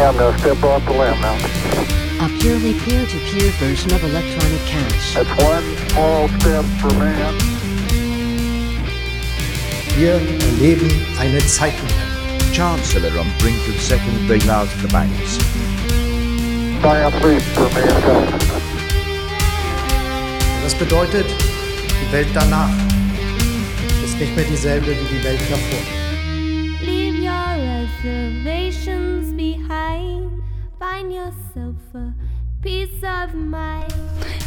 I'm going to step off the limb now. A purely peer-to-peer version of electronic cash. That's one small step for man. Wir erleben eine Zeitenwende. Chancellor on brink of second bailout of the banks. Das bedeutet, die Welt danach ist nicht mehr dieselbe wie die Welt davor.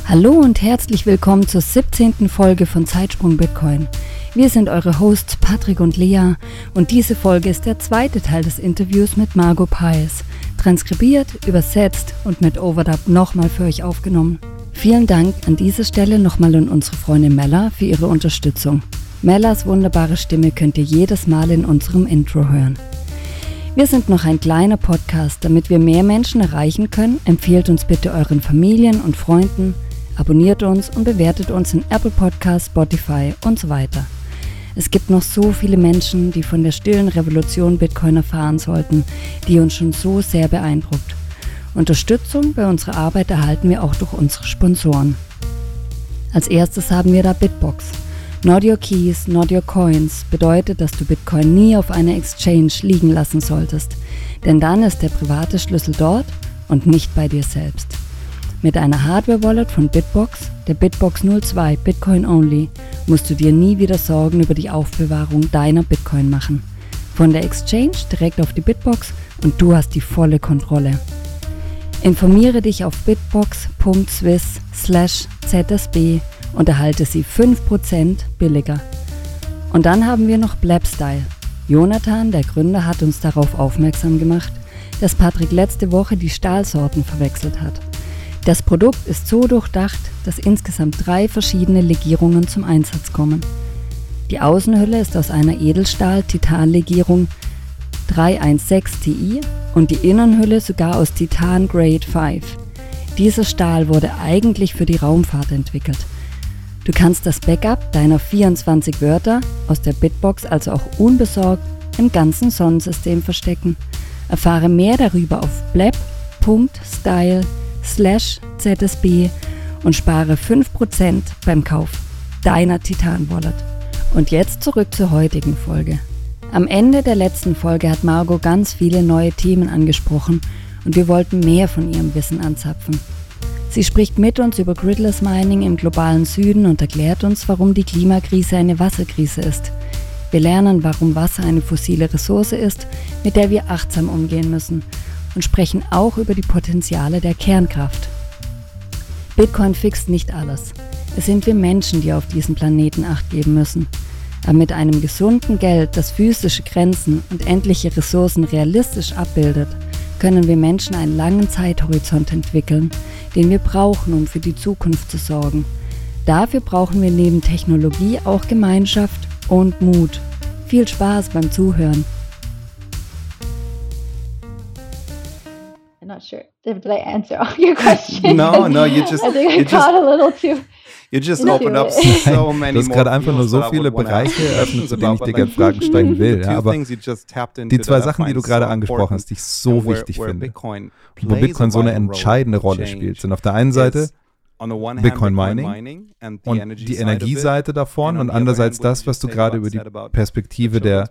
Hallo und herzlich willkommen zur 17. Folge von Zeitsprung Bitcoin. Wir sind eure Hosts Patrick und Lea und diese Folge ist der zweite Teil des Interviews mit Margot Pies. Transkribiert, übersetzt und mit Overdub nochmal für euch aufgenommen. Vielen Dank an dieser Stelle nochmal an unsere Freundin Mella für ihre Unterstützung. Mellas wunderbare Stimme könnt ihr jedes Mal in unserem Intro hören. Wir sind noch ein kleiner Podcast, damit wir mehr Menschen erreichen können. Empfehlt uns bitte euren Familien und Freunden, abonniert uns und bewertet uns in Apple Podcasts, Spotify und so weiter. Es gibt noch so viele Menschen, die von der stillen Revolution Bitcoin erfahren sollten, die uns schon so sehr beeindruckt. Unterstützung bei unserer Arbeit erhalten wir auch durch unsere Sponsoren. Als erstes haben wir da Bitbox. Not your keys, not your coins bedeutet, dass du Bitcoin nie auf einer Exchange liegen lassen solltest, denn dann ist der private Schlüssel dort und nicht bei dir selbst. Mit einer Hardware-Wallet von Bitbox, der Bitbox 02 Bitcoin Only, musst du dir nie wieder Sorgen über die Aufbewahrung deiner Bitcoin machen. Von der Exchange direkt auf die Bitbox und du hast die volle Kontrolle. Informiere dich auf bitbox.swiss/zsb und erhalte sie 5% billiger. Und dann haben wir noch Blabstyle. Jonathan, der Gründer, hat uns darauf aufmerksam gemacht, dass Patrick letzte Woche die Stahlsorten verwechselt hat. Das Produkt ist so durchdacht, dass insgesamt drei verschiedene Legierungen zum Einsatz kommen. Die Außenhülle ist aus einer Edelstahl-Titan-Legierung 316 Ti und die Innenhülle sogar aus Titan Grade 5. Dieser Stahl wurde eigentlich für die Raumfahrt entwickelt. Du kannst das Backup deiner 24 Wörter aus der Bitbox also auch unbesorgt im ganzen Sonnensystem verstecken. Erfahre mehr darüber auf blab.style slash ZSB und spare 5% beim Kauf deiner Titan Wallet. Und jetzt zurück zur heutigen Folge. Am Ende der letzten Folge hat Margot ganz viele neue Themen angesprochen und wir wollten mehr von ihrem Wissen anzapfen. Sie spricht mit uns über Gridless Mining im globalen Süden und erklärt uns, warum die Klimakrise eine Wasserkrise ist. Wir lernen, warum Wasser eine fossile Ressource ist, mit der wir achtsam umgehen müssen und sprechen auch über die Potenziale der Kernkraft. Bitcoin fixt nicht alles. Es sind wir Menschen, die auf diesem Planeten Acht geben müssen. Aber mit einem gesunden Geld, das physische Grenzen und endliche Ressourcen realistisch abbildet, können wir Menschen einen langen Zeithorizont entwickeln, den wir brauchen, um für die Zukunft zu sorgen. Dafür brauchen wir neben Technologie auch Gemeinschaft und Mut. Viel Spaß beim Zuhören. I'm not sure. Did I answer all your questions? No, no, you just- I think I you just- a little too. You just opened up so many Du hast gerade einfach nur so viele Bereiche eröffnet, zu denen ich dir gerne Fragen stellen will. Ja, aber die zwei Sachen, die du gerade angesprochen hast, die ich so wichtig finde, Bitcoin wo Bitcoin so eine entscheidende Rolle spielt, sind auf der einen Seite Bitcoin Mining und die Energieseite davon und andererseits das, was du gerade über die Perspektive der,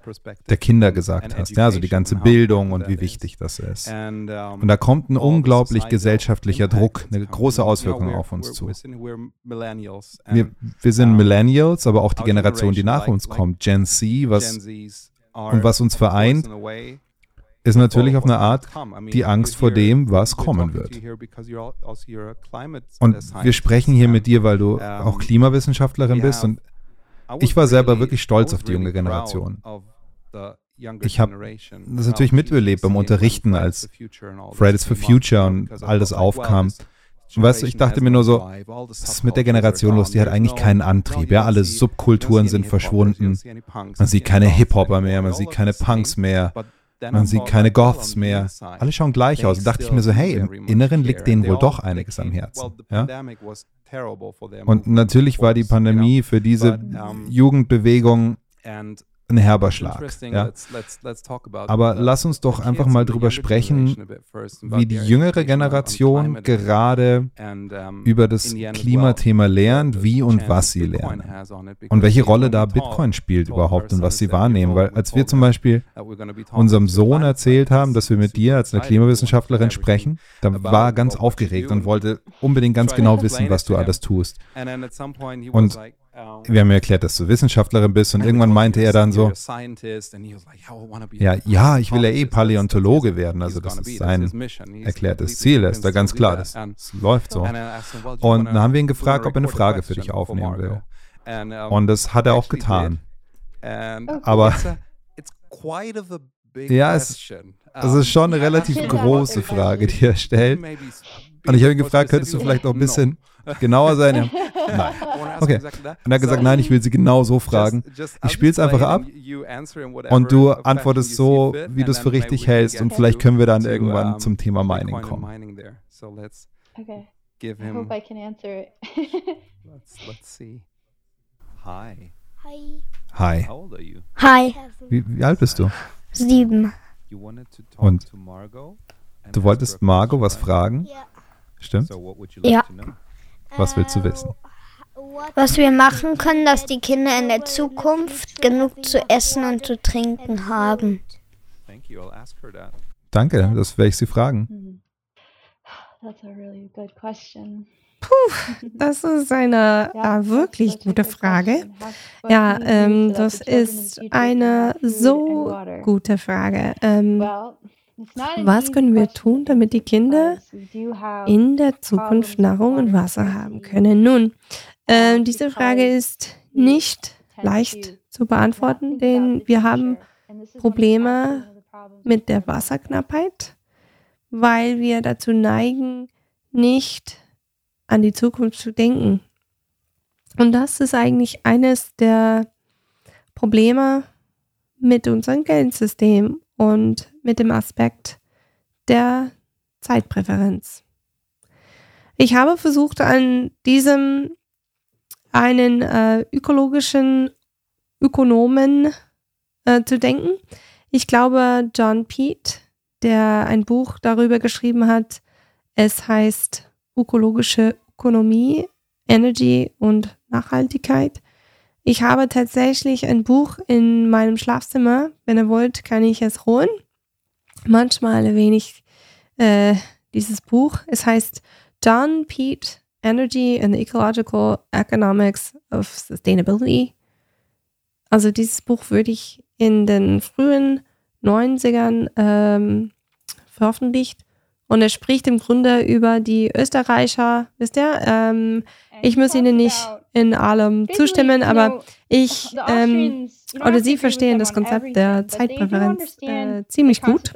der Kinder gesagt hast. Ja, also die ganze Bildung und wie wichtig das ist. Und da kommt ein unglaublich gesellschaftlicher Druck, eine große Auswirkung auf uns zu. Wir, wir sind Millennials, aber auch die Generation, die nach uns kommt, Gen Z, was und was uns vereint, ist natürlich auf eine Art die Angst vor dem, was kommen wird. also climate, uh, Und wir sprechen hier mit dir, weil du auch Klimawissenschaftlerin bist und ich war selber wirklich stolz auf die junge Generation. Ich hab generation. das natürlich How miterlebt beim Unterrichten, als Fridays for Future und all das aufkam. Und weißt du, ich dachte mir nur so, was ist mit der Generation los? Die hat eigentlich keinen Antrieb. Ja, alle Subkulturen sind verschwunden. Man sieht keine Hip-Hopper mehr, man sieht keine Punks mehr, man sieht keine Goths mehr. Alle schauen gleich aus. Und dachte ich mir so, hey, im Inneren liegt denen wohl doch einiges am Herzen. Ja? Und natürlich war die. Pandemie für diese Jugendbewegung ein herber Schlag. Ja. Aber lass uns doch einfach mal drüber sprechen, wie die jüngere Generation gerade über das Klimathema lernt, wie und was sie lernen. Und welche Rolle da Bitcoin spielt überhaupt und was sie wahrnehmen. Weil als wir zum Beispiel unserem Sohn erzählt haben, dass wir mit dir als eine Klimawissenschaftlerin sprechen, da war er ganz aufgeregt und wollte unbedingt ganz genau wissen, was du alles tust. Und wir haben erklärt, dass du Wissenschaftlerin bist und irgendwann meinte er dann so, ja, ja, ich will ja eh Paläontologe werden, also das ist sein erklärtes Ziel, ist da ganz klar, das, das läuft so. Und dann haben wir ihn gefragt, ob er eine Frage für dich aufnehmen will. Und das hat er auch getan. Aber ja, es, es ist schon eine relativ große Frage, die er stellt. Und ich habe ihn gefragt, könntest du vielleicht noch ein bisschen genauer sein? Ja. Nein. Okay. Und er hat gesagt, nein, ich will sie genau so fragen. Ich spiele es einfach ab und du antwortest so, wie du es für richtig hältst und vielleicht können wir dann irgendwann zum Thema Mining kommen. Okay. I hope I can answer it. let's, let's see. Hi. Hi. Hi. How old are you? Hi. Wie, wie alt bist du? Sieben. Und du wolltest Margot was fragen? Ja. Stimmt? So what would you like Ja. Was willst du wissen? Was wir machen können, dass die Kinder in der Zukunft genug zu essen und zu trinken haben. Thank you. I'll ask her that. Danke, das werde ich sie fragen. That's a really good question. Das ist eine äh, wirklich that's a gute good Frage. Ja, ähm, das ist eine so gute Frage. Ähm, Was können wir tun, damit die Kinder in der Zukunft Nahrung und Wasser haben können? Nun, ähm, diese Frage ist nicht leicht zu beantworten, denn wir haben Probleme mit der Wasserknappheit, weil wir dazu neigen, nicht an die Zukunft zu denken. Und das ist eigentlich eines der Probleme mit unserem Geldsystem und mit dem Aspekt der Zeitpräferenz. Ich habe versucht, an diesem einen äh, ökologischen Ökonomen äh, zu denken. Ich glaube, John Pete, der ein Buch darüber geschrieben hat, es heißt Ökologische Ökonomie, Energy und Nachhaltigkeit. Ich habe tatsächlich ein Buch in meinem Schlafzimmer. Wenn ihr wollt, kann ich es holen. Manchmal erwähne ich äh, dieses Buch. Es heißt John Pete, Energy and the Ecological Economics of Sustainability. Also dieses Buch würde ich in den frühen 90ern ähm, veröffentlicht. Und er spricht im Grunde über die Österreicher, wisst ihr? Ähm, ich muss Ihnen nicht in allem zustimmen, aber ich ähm, oder Sie verstehen das Konzept der Zeitpräferenz äh, ziemlich gut.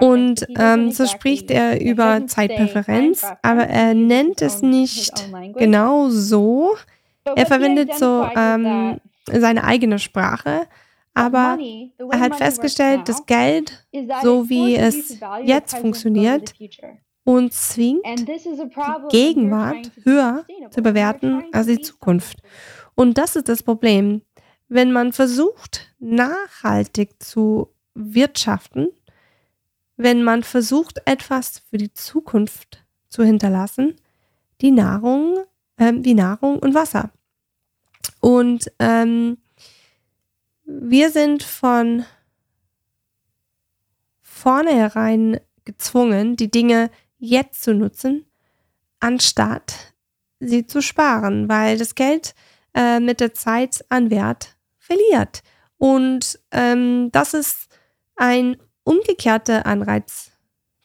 Und ähm, so spricht er über Zeitpräferenz, aber er nennt es nicht genau so. Er verwendet so ähm, seine eigene Sprache, aber er hat festgestellt, dass Geld, so wie es jetzt funktioniert, uns zwingt, die Gegenwart höher zu bewerten als die Zukunft. Und das ist das Problem. Wenn man versucht, nachhaltig zu wirtschaften, wenn man versucht, etwas für die Zukunft zu hinterlassen, die Nahrung, ähm, die Nahrung und Wasser. Und ähm, wir sind von vornherein gezwungen, die Dinge jetzt zu nutzen, anstatt sie zu sparen, weil das Geld äh, mit der Zeit an Wert verliert. Und ähm, das ist ein umgekehrter Anreiz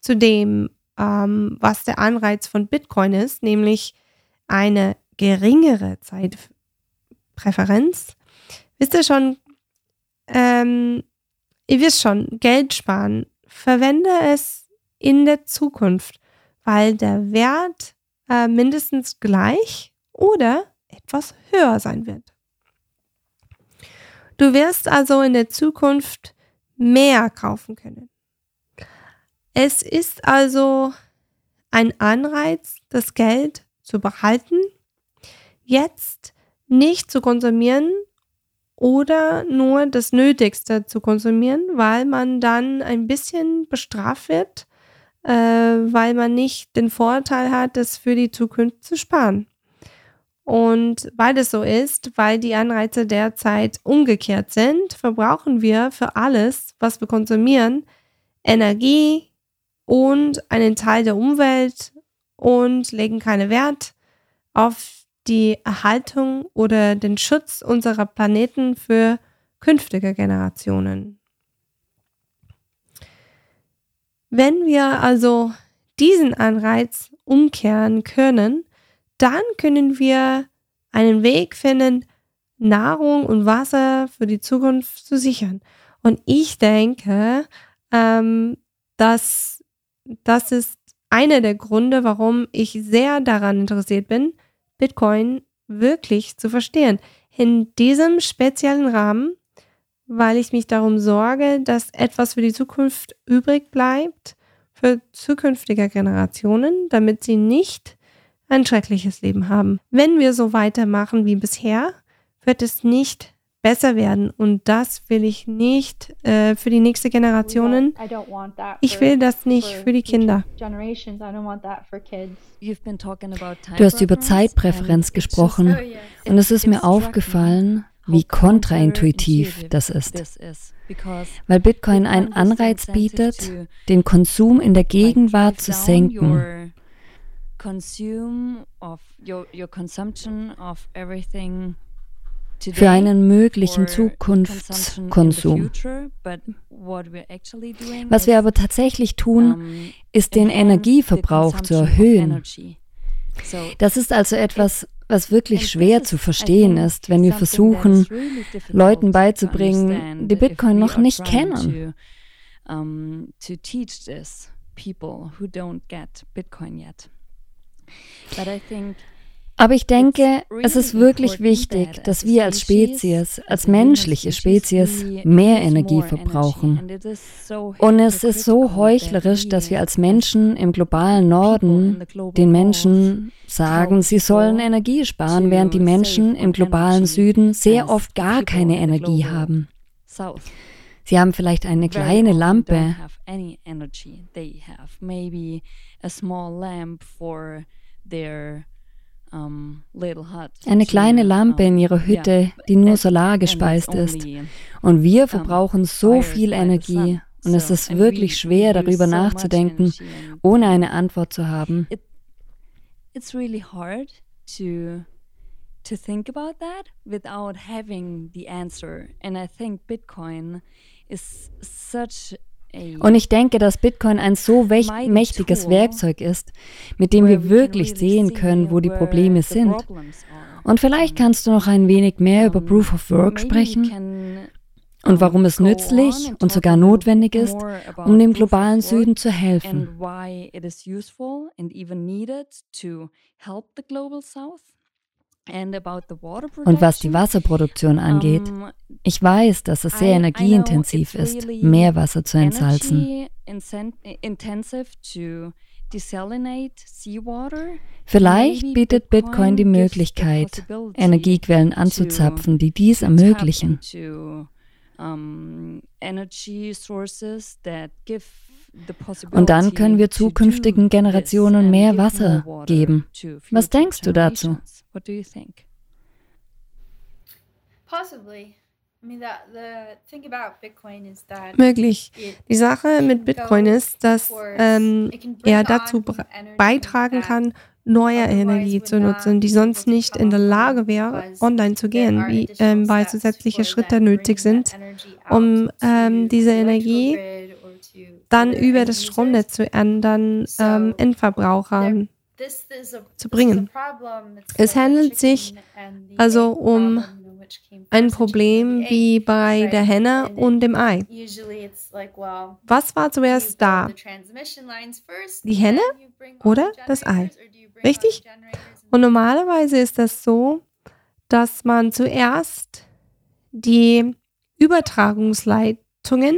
zu dem, ähm, was der Anreiz von Bitcoin ist, nämlich eine geringere Zeitpräferenz. Wisst ihr schon, ähm, ihr wisst schon, Geld sparen, verwende es in der Zukunft, weil der Wert äh, mindestens gleich oder etwas höher sein wird. Du wirst also in der Zukunft mehr kaufen können. Es ist also ein Anreiz, das Geld zu behalten, jetzt nicht zu konsumieren oder nur das Nötigste zu konsumieren, weil man dann ein bisschen bestraft wird, äh, weil man nicht den Vorteil hat, das für die Zukunft zu sparen. Und weil das so ist, weil die Anreize derzeit umgekehrt sind, verbrauchen wir für alles, was wir konsumieren, Energie und einen Teil der Umwelt und legen keinen Wert auf die Erhaltung oder den Schutz unserer Planeten für künftige Generationen. Wenn wir also diesen Anreiz umkehren können, dann können wir einen Weg finden, Nahrung und Wasser für die Zukunft zu sichern. Und ich denke, ähm, dass das ist einer der Gründe, warum ich sehr daran interessiert bin, Bitcoin wirklich zu verstehen. In diesem speziellen Rahmen, weil ich mich darum sorge, dass etwas für die Zukunft übrig bleibt, für zukünftige Generationen, damit sie nicht ein schreckliches Leben haben. Wenn wir so weitermachen wie bisher, wird es nicht besser werden und das will ich nicht äh, für die nächste Generationen. Ich will das nicht für die Kinder. Du hast über Zeitpräferenz gesprochen und es ist mir aufgefallen, wie kontraintuitiv das ist. Weil Bitcoin einen Anreiz bietet, den Konsum in der Gegenwart zu senken consume of your, your consumption of everything für einen möglichen Zukunftskonsum. Was wir aber tatsächlich tun, ist den Energieverbrauch zu erhöhen. Das ist also etwas, was wirklich schwer zu verstehen ist, wenn wir versuchen, Leuten beizubringen, die Bitcoin noch nicht kennen. people who don't get Bitcoin yet. Aber ich denke, es ist wirklich wichtig, dass wir als Spezies, als menschliche Spezies, mehr Energie verbrauchen. Und es ist so heuchlerisch, dass wir als Menschen im globalen Norden den Menschen sagen, sie sollen Energie sparen, während die Menschen im globalen Süden sehr oft gar keine Energie haben. Sie haben vielleicht eine kleine Lampe eine kleine Lampe in ihrer Hütte, die nur solargespeist ist. Und wir verbrauchen so viel Energie. Und es ist wirklich schwer, darüber nachzudenken, ohne eine Antwort zu haben. To think about that without having the answer. And I think Bitcoin is such und ich denke, dass Bitcoin ein so mächtiges Werkzeug ist, mit dem wir wirklich sehen können, wo die Probleme sind. Und vielleicht kannst du noch ein wenig mehr über Proof of Work sprechen und warum es nützlich und sogar notwendig ist, um dem globalen Süden zu helfen. Und was die Wasserproduktion angeht, ich weiß, dass es sehr energieintensiv ist, Meerwasser zu entsalzen. Vielleicht bietet Bitcoin die Möglichkeit, Energiequellen anzuzapfen, die dies ermöglichen. Und dann können wir zukünftigen Generationen mehr Wasser geben. Was denkst du dazu? Möglich. Die Sache mit Bitcoin ist, dass ähm, er dazu beitragen kann, neue Energie zu nutzen, die sonst nicht in der Lage wäre, online zu gehen, wie, ähm, weil zusätzliche Schritte nötig sind, um ähm, diese Energie dann über das Stromnetz zu ändern, ähm, Endverbrauchern zu bringen. Es handelt sich also um ein Problem wie bei der Henne und dem Ei. Was war zuerst da? Die Henne oder das Ei? Richtig? Und normalerweise ist das so, dass man zuerst die Übertragungsleitungen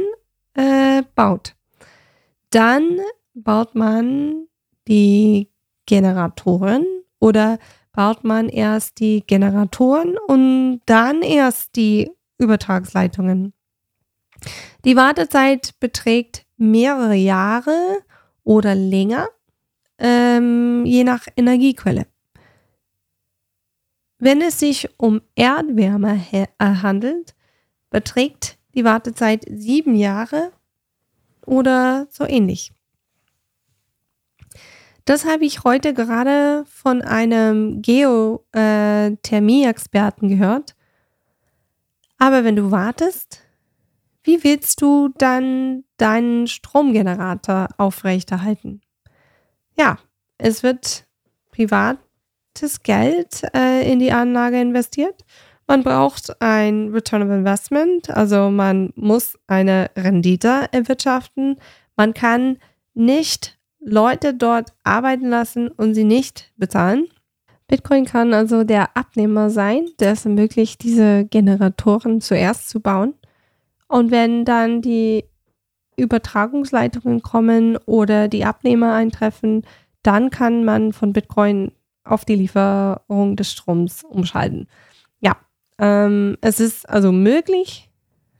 äh, baut. Dann baut man die Generatoren oder baut man erst die Generatoren und dann erst die Übertragsleitungen. Die Wartezeit beträgt mehrere Jahre oder länger, ähm, je nach Energiequelle. Wenn es sich um Erdwärme äh, handelt, beträgt die Wartezeit sieben Jahre oder so ähnlich. Das habe ich heute gerade von einem Geothermie-Experten gehört. Aber wenn du wartest, wie willst du dann deinen Stromgenerator aufrechterhalten? Ja, es wird privates Geld äh, in die Anlage investiert. Man braucht ein Return of Investment, also man muss eine Rendite erwirtschaften. Man kann nicht Leute dort arbeiten lassen und sie nicht bezahlen. Bitcoin kann also der Abnehmer sein, der es ermöglicht, diese Generatoren zuerst zu bauen. Und wenn dann die Übertragungsleitungen kommen oder die Abnehmer eintreffen, dann kann man von Bitcoin auf die Lieferung des Stroms umschalten. Ähm, es ist also möglich,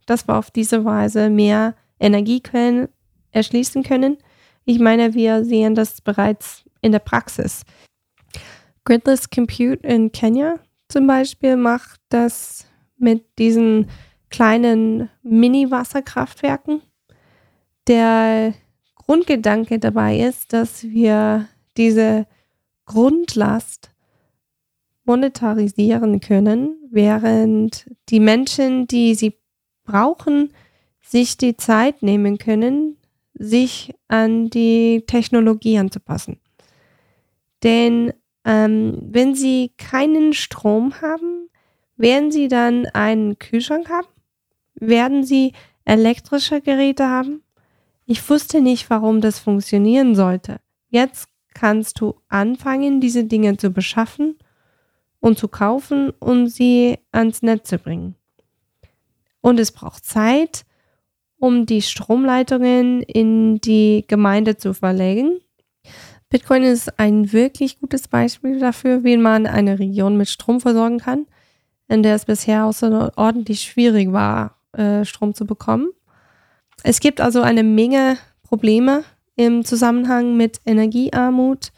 dass wir auf diese Weise mehr Energiequellen erschließen können. Ich meine, wir sehen das bereits in der Praxis. Gridless Compute in Kenia zum Beispiel macht das mit diesen kleinen Mini-Wasserkraftwerken. Der Grundgedanke dabei ist, dass wir diese Grundlast monetarisieren können, während die Menschen, die sie brauchen, sich die Zeit nehmen können, sich an die Technologie anzupassen. Denn ähm, wenn sie keinen Strom haben, werden sie dann einen Kühlschrank haben? werden sie elektrische Geräte haben? Ich wusste nicht, warum das funktionieren sollte. Jetzt kannst du anfangen, diese Dinge zu beschaffen und zu kaufen und sie ans Netz zu bringen. Und es braucht Zeit, um die Stromleitungen in die Gemeinde zu verlegen. Bitcoin ist ein wirklich gutes Beispiel dafür, wie man eine Region mit Strom versorgen kann, in der es bisher außerordentlich schwierig war, äh, Strom zu bekommen. Es gibt also eine Menge Probleme im Zusammenhang mit Energiearmut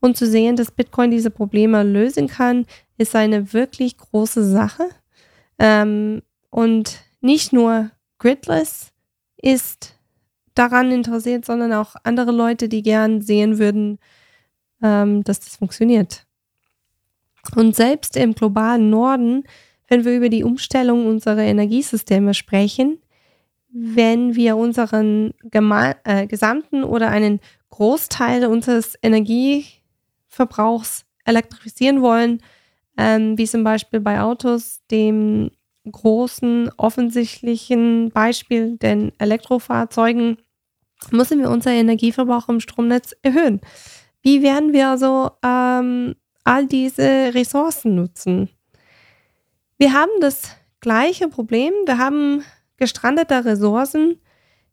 und zu sehen, dass Bitcoin diese Probleme lösen kann, ist eine wirklich große Sache. Ähm, und nicht nur Gridless ist daran interessiert, sondern auch andere Leute, die gern sehen würden, ähm, dass das funktioniert. Und selbst im globalen Norden wenn wir über die Umstellung unserer Energiesysteme sprechen, wenn wir unseren äh, gesamten oder einen Großteil unseres Energieverbrauchs elektrifizieren wollen, ähm, wie zum Beispiel bei Autos, dem großen offensichtlichen Beispiel den Elektrofahrzeugen, müssen wir unser Energieverbrauch im Stromnetz erhöhen. Wie werden wir also ähm, all diese Ressourcen nutzen? Wir haben das gleiche Problem. Wir haben gestrandete Ressourcen.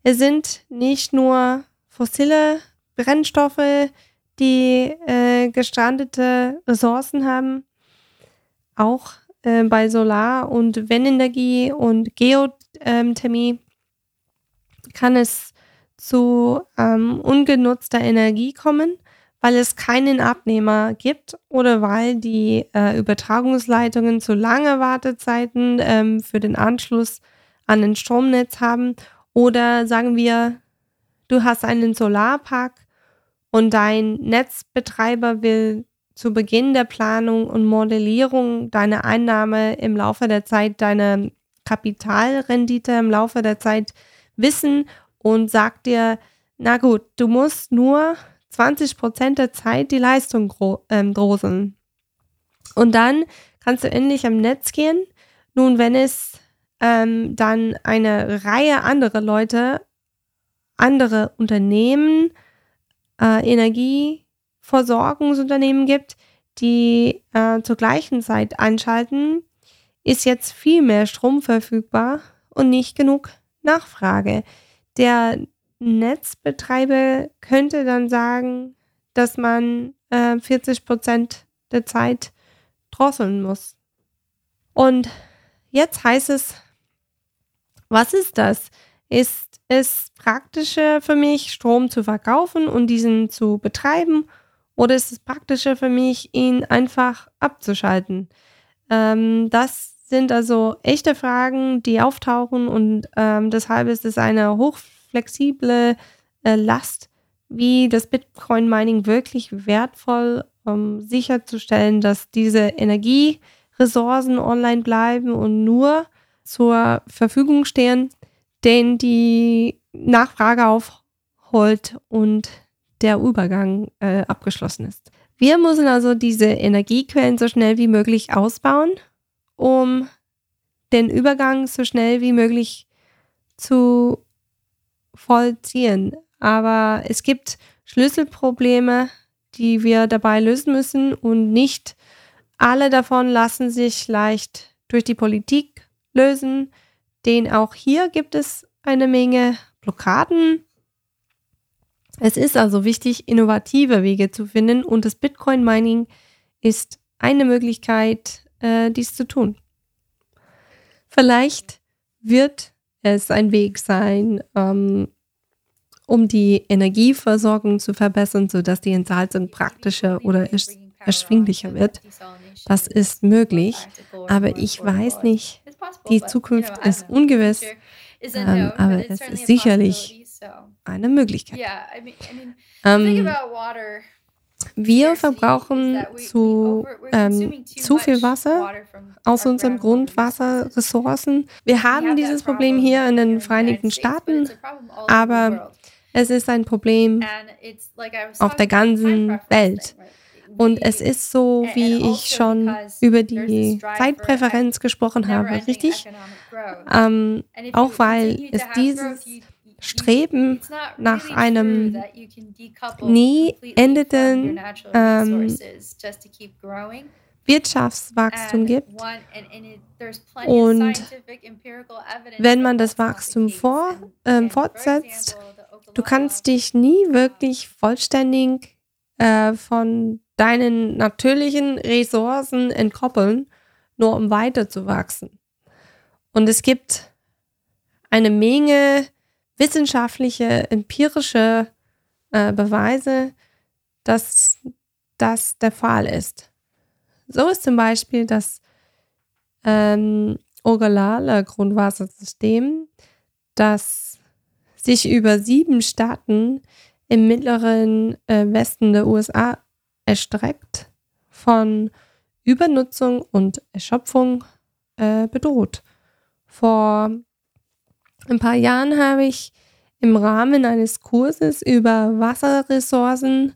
Es sind nicht nur fossile Brennstoffe, die äh, gestrandete Ressourcen haben. Auch äh, bei Solar- und Windenergie und Geothermie kann es zu ähm, ungenutzter Energie kommen weil es keinen Abnehmer gibt oder weil die äh, Übertragungsleitungen zu lange Wartezeiten ähm, für den Anschluss an ein Stromnetz haben oder sagen wir, du hast einen Solarpark und dein Netzbetreiber will zu Beginn der Planung und Modellierung deine Einnahme im Laufe der Zeit, deine Kapitalrendite im Laufe der Zeit wissen und sagt dir, na gut, du musst nur 20 Prozent der Zeit die Leistung ähm, droseln. Und dann kannst du endlich am Netz gehen. Nun, wenn es ähm, dann eine Reihe anderer Leute, andere Unternehmen, äh, Energieversorgungsunternehmen gibt, die äh, zur gleichen Zeit einschalten, ist jetzt viel mehr Strom verfügbar und nicht genug Nachfrage. Der Netzbetreiber könnte dann sagen, dass man äh, 40 Prozent der Zeit drosseln muss. Und jetzt heißt es, was ist das? Ist es praktischer für mich, Strom zu verkaufen und diesen zu betreiben? Oder ist es praktischer für mich, ihn einfach abzuschalten? Ähm, das sind also echte Fragen, die auftauchen und ähm, deshalb ist es eine hochflexible äh, Last, wie das Bitcoin-Mining wirklich wertvoll, um sicherzustellen, dass diese Energieressourcen online bleiben und nur zur Verfügung stehen, den die Nachfrage aufholt und der Übergang äh, abgeschlossen ist. Wir müssen also diese Energiequellen so schnell wie möglich ausbauen, um den Übergang so schnell wie möglich zu vollziehen. Aber es gibt Schlüsselprobleme, die wir dabei lösen müssen und nicht alle davon lassen sich leicht durch die Politik lösen, denn auch hier gibt es eine Menge Blockaden. Es ist also wichtig, innovative Wege zu finden und das Bitcoin Mining ist eine Möglichkeit, äh, dies zu tun. Vielleicht wird es ein Weg sein, ähm, um die Energieversorgung zu verbessern, sodass die Entsalzung praktischer oder erschwinglicher wird. Das ist möglich, aber ich weiß nicht, die Zukunft ist ungewiss, ähm, aber es ist sicherlich eine Möglichkeit. Ähm, wir verbrauchen zu, ähm, zu viel Wasser aus unseren Grundwasserressourcen. Wir haben dieses Problem hier in den Vereinigten Staaten, aber es ist ein Problem auf der ganzen Welt. Und es ist so, wie ich also schon über die Zeitpräferenz gesprochen habe, richtig? Ähm, auch weil es dieses Streben nach einem nie endenden ähm, Wirtschaftswachstum gibt. Und wenn man das Wachstum vor, äh, fortsetzt, du kannst dich nie wirklich vollständig äh, von deinen natürlichen Ressourcen entkoppeln, nur um weiter zu wachsen. Und es gibt eine Menge wissenschaftliche, empirische äh, Beweise, dass das der Fall ist. So ist zum Beispiel das ähm, Ogallala Grundwassersystem, das sich über sieben Staaten im mittleren äh, Westen der USA erstreckt, von Übernutzung und Erschöpfung äh, bedroht. Vor ein paar Jahren habe ich im Rahmen eines Kurses über Wasserressourcen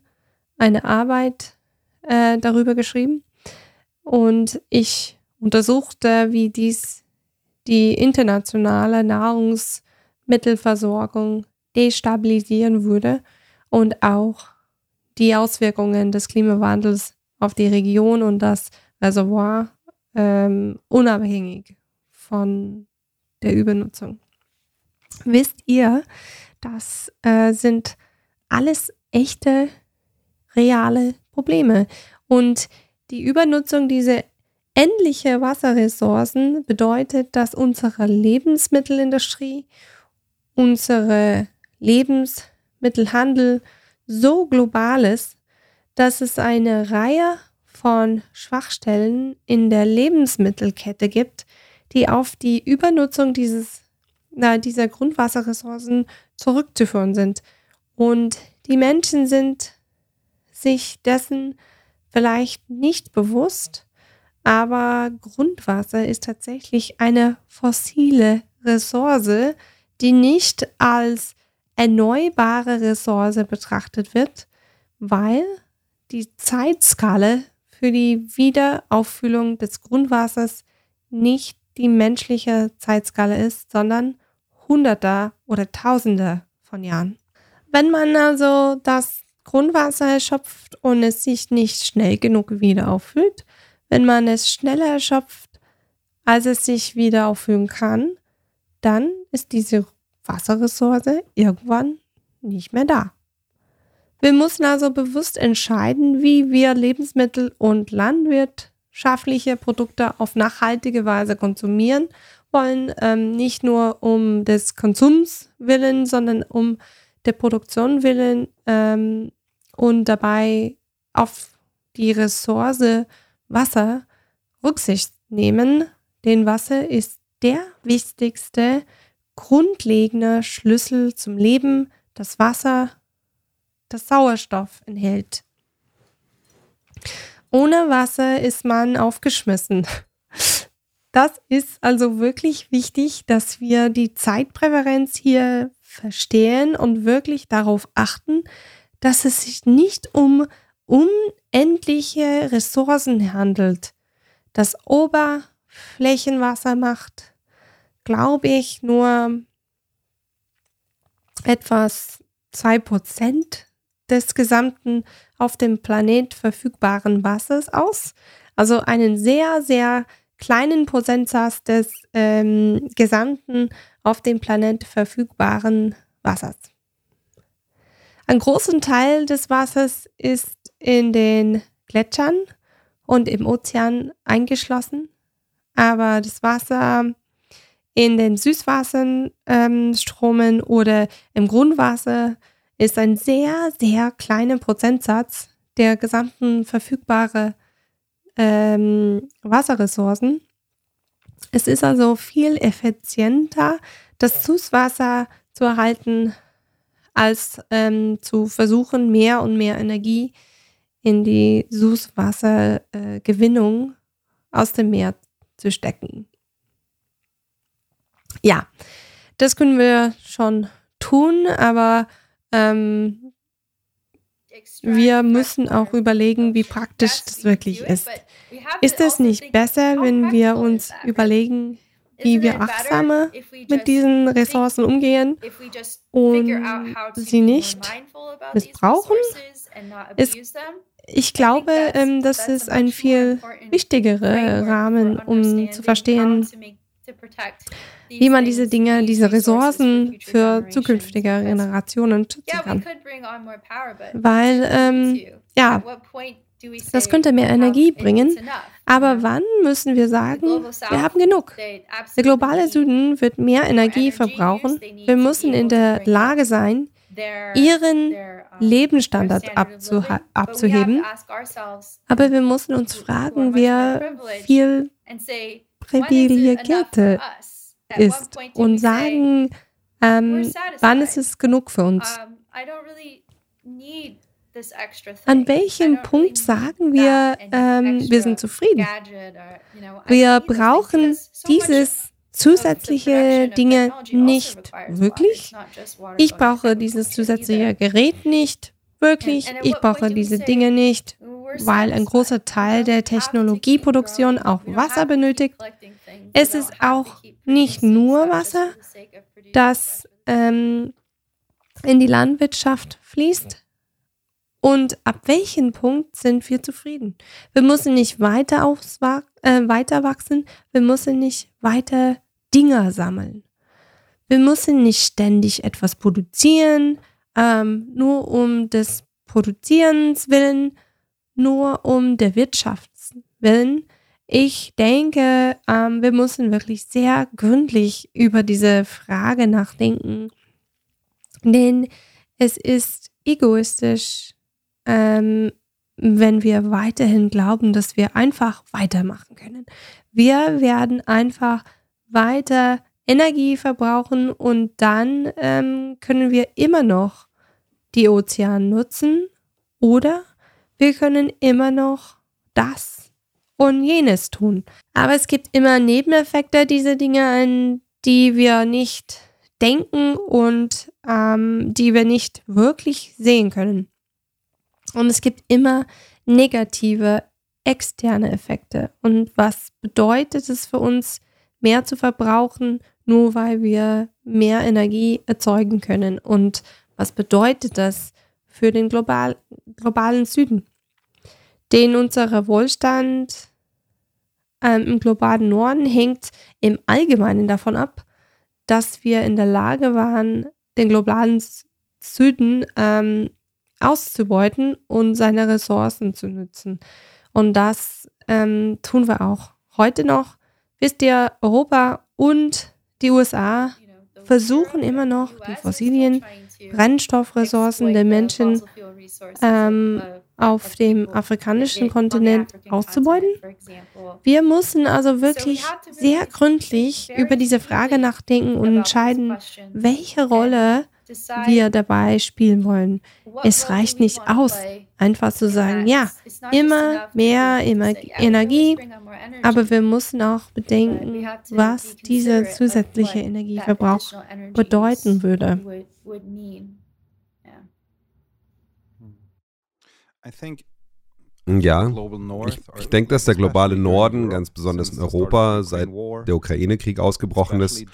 eine Arbeit äh, darüber geschrieben und ich untersuchte, wie dies die internationale Nahrungsmittelversorgung destabilisieren würde und auch die Auswirkungen des Klimawandels auf die Region und das Reservoir ähm, unabhängig von der Übernutzung. Wisst ihr, das äh, sind alles echte, reale Probleme. Und die Übernutzung dieser endlichen Wasserressourcen bedeutet, dass unsere Lebensmittelindustrie, unsere Lebensmittelhandel so global ist, dass es eine Reihe von Schwachstellen in der Lebensmittelkette gibt, die auf die Übernutzung dieses, dieser Grundwasserressourcen zurückzuführen sind. Und die Menschen sind sich dessen vielleicht nicht bewusst, aber Grundwasser ist tatsächlich eine fossile Ressource, die nicht als erneuerbare Ressource betrachtet wird, weil die Zeitskala für die Wiederauffüllung des Grundwassers nicht die menschliche Zeitskala ist, sondern Hunderter oder Tausende von Jahren. Wenn man also das Grundwasser erschöpft und es sich nicht schnell genug wieder auffüllt, wenn man es schneller erschöpft, als es sich wieder auffüllen kann, dann ist diese Wasserressource irgendwann nicht mehr da. Wir müssen also bewusst entscheiden, wie wir Lebensmittel und Landwirtschaft wirtschaftliche Produkte auf nachhaltige Weise konsumieren wollen, ähm, nicht nur um des Konsums willen, sondern um der Produktion willen ähm, und dabei auf die Ressource Wasser Rücksicht nehmen, denn Wasser ist der wichtigste grundlegende Schlüssel zum Leben, das Wasser, das Sauerstoff enthält. Ohne Wasser ist man aufgeschmissen. Das ist also wirklich wichtig, dass wir die Zeitpräferenz hier verstehen und wirklich darauf achten, dass es sich nicht um unendliche Ressourcen handelt. Das Oberflächenwasser macht, glaube ich, nur etwas 2% des gesamten auf dem Planet verfügbaren Wassers aus. Also einen sehr, sehr kleinen Prozentsatz des ähm, gesamten auf dem Planet verfügbaren Wassers. Ein großen Teil des Wassers ist in den Gletschern und im Ozean eingeschlossen, aber das Wasser in den Süßwasserströmen ähm, oder im Grundwasser ist ein sehr, sehr kleiner Prozentsatz der gesamten verfügbaren ähm, Wasserressourcen. Es ist also viel effizienter, das Süßwasser zu erhalten, als ähm, zu versuchen, mehr und mehr Energie in die Süßwassergewinnung äh, aus dem Meer zu stecken. Ja, das können wir schon tun, aber ähm, wir müssen auch überlegen, wie praktisch das wirklich ist. Ist es nicht besser, wenn wir uns überlegen, wie wir achtsamer mit diesen Ressourcen umgehen und sie nicht missbrauchen? Es, ich glaube, ähm, das ist ein viel wichtigerer Rahmen, um zu verstehen, wie man diese Dinge, diese Ressourcen für zukünftige Generationen schützen kann. Weil, ähm, ja, das könnte mehr Energie bringen. Aber wann müssen wir sagen, wir haben genug? Der globale Süden wird mehr Energie verbrauchen. Wir müssen in der Lage sein, ihren Lebensstandard abzuheben. Aber wir müssen uns fragen, wer viel Privilegierte ist und sagen, ähm, wann ist es genug für uns? An welchem Punkt sagen wir, ähm, wir sind zufrieden? Wir brauchen dieses zusätzliche Dinge nicht wirklich. Ich brauche dieses zusätzliche Gerät nicht wirklich. Ich brauche diese Dinge nicht, weil ein großer Teil der Technologieproduktion auch Wasser benötigt. Es ist auch nicht nur Wasser, das ähm, in die Landwirtschaft fließt. Und ab welchem Punkt sind wir zufrieden? Wir müssen nicht weiter, äh, weiter wachsen, wir müssen nicht weiter Dinger sammeln. Wir müssen nicht ständig etwas produzieren, ähm, nur um des Produzierens willen, nur um der Wirtschaft willen. Ich denke, ähm, wir müssen wirklich sehr gründlich über diese Frage nachdenken, denn es ist egoistisch, ähm, wenn wir weiterhin glauben, dass wir einfach weitermachen können. Wir werden einfach weiter Energie verbrauchen und dann ähm, können wir immer noch die Ozeane nutzen oder wir können immer noch das und jenes tun. Aber es gibt immer Nebeneffekte dieser Dinge, an die wir nicht denken und ähm, die wir nicht wirklich sehen können. Und es gibt immer negative externe Effekte. Und was bedeutet es für uns, mehr zu verbrauchen, nur weil wir mehr Energie erzeugen können? Und was bedeutet das für den global, globalen Süden? Den unser Wohlstand ähm, im globalen Norden hängt im Allgemeinen davon ab, dass wir in der Lage waren, den globalen Süden ähm, auszubeuten und seine Ressourcen zu nutzen. Und das ähm, tun wir auch heute noch. Wisst ihr, Europa und die USA versuchen immer noch, die fossilen Brennstoffressourcen der Menschen ähm, auf dem afrikanischen Kontinent auszubeuten. Wir müssen also wirklich sehr gründlich über diese Frage nachdenken und entscheiden, welche Rolle wir dabei spielen wollen. Es reicht nicht aus, einfach zu sagen, ja, immer mehr Energie, aber wir müssen auch bedenken, was dieser zusätzliche Energieverbrauch bedeuten würde. Ja, ich, ich denke, dass der globale Norden, ganz besonders in Europa, seit der Ukraine-Krieg ausgebrochen ist,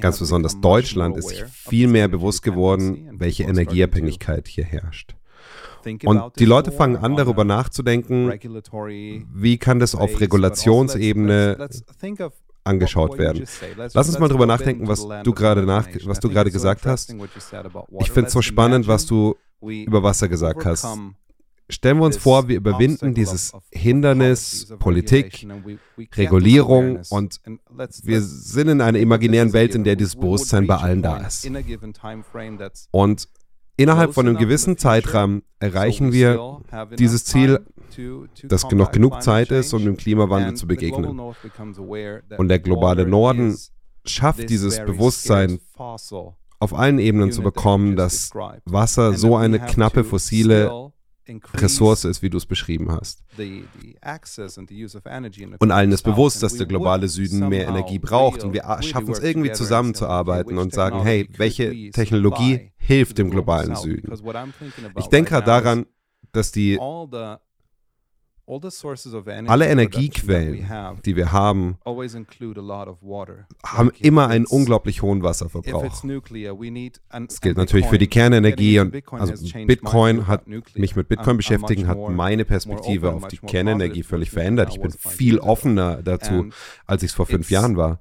ganz besonders Deutschland, ist sich viel mehr bewusst geworden, welche Energieabhängigkeit hier herrscht. Und die Leute fangen an, darüber nachzudenken, wie kann das auf Regulationsebene angeschaut werden. Lass uns mal darüber nachdenken, was du gerade nach, was du gerade gesagt hast. Ich finde es so spannend, was du über Wasser gesagt hast. Stellen wir uns vor, wir überwinden dieses Hindernis, Politik, Regulierung und wir sind in einer imaginären Welt, in der dieses Bewusstsein bei allen da ist. Und innerhalb von einem gewissen Zeitrahmen erreichen wir dieses Ziel, dass noch genug Zeit ist, um dem Klimawandel zu begegnen. Und der globale Norden schafft dieses Bewusstsein auf allen Ebenen zu bekommen, dass Wasser so eine knappe fossile Ressource ist, wie du es beschrieben hast. Und allen ist bewusst, dass der globale Süden mehr Energie braucht und wir schaffen es irgendwie zusammenzuarbeiten und sagen, hey, welche Technologie hilft dem globalen Süden? Ich denke gerade daran, dass die alle Energiequellen, die wir haben, haben immer einen unglaublich hohen Wasserverbrauch. Das gilt natürlich für die Kernenergie und also Bitcoin hat mich mit Bitcoin beschäftigen, hat meine Perspektive auf die Kernenergie völlig verändert. Ich bin viel offener dazu, als ich es vor fünf Jahren war.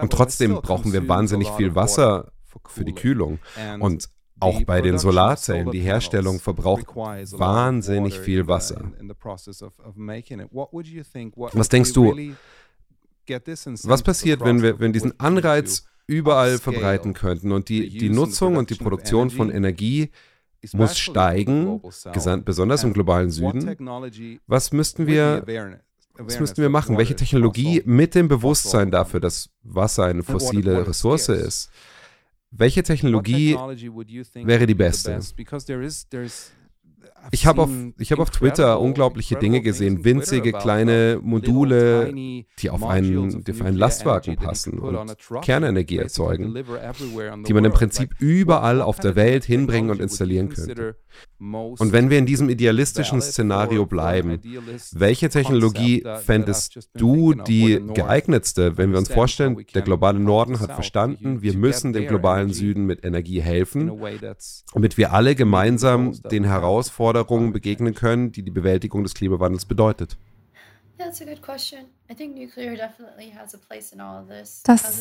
Und trotzdem brauchen wir wahnsinnig viel Wasser für die Kühlung. Und auch bei den Solarzellen, die Herstellung verbraucht wahnsinnig viel Wasser. Was denkst du, was passiert, wenn wir wenn diesen Anreiz überall verbreiten könnten und die, die Nutzung und die Produktion von Energie muss steigen, besonders im globalen Süden. Was müssten wir, was müssten wir machen? Welche Technologie mit dem Bewusstsein dafür, dass Wasser eine fossile Ressource ist? Welche Technologie wäre die beste? Ich habe auf, hab auf Twitter unglaubliche Dinge gesehen, winzige kleine Module, die auf einen, die auf einen Lastwagen passen und Kernenergie erzeugen, die man im Prinzip überall auf der Welt hinbringen und installieren könnte. Und wenn wir in diesem idealistischen Szenario bleiben, welche Technologie fändest du die geeignetste, wenn wir uns vorstellen, der globale Norden hat verstanden, wir müssen dem globalen Süden mit Energie helfen, damit wir alle gemeinsam den Herausforderungen begegnen können, die die Bewältigung des Klimawandels bedeutet? Das ist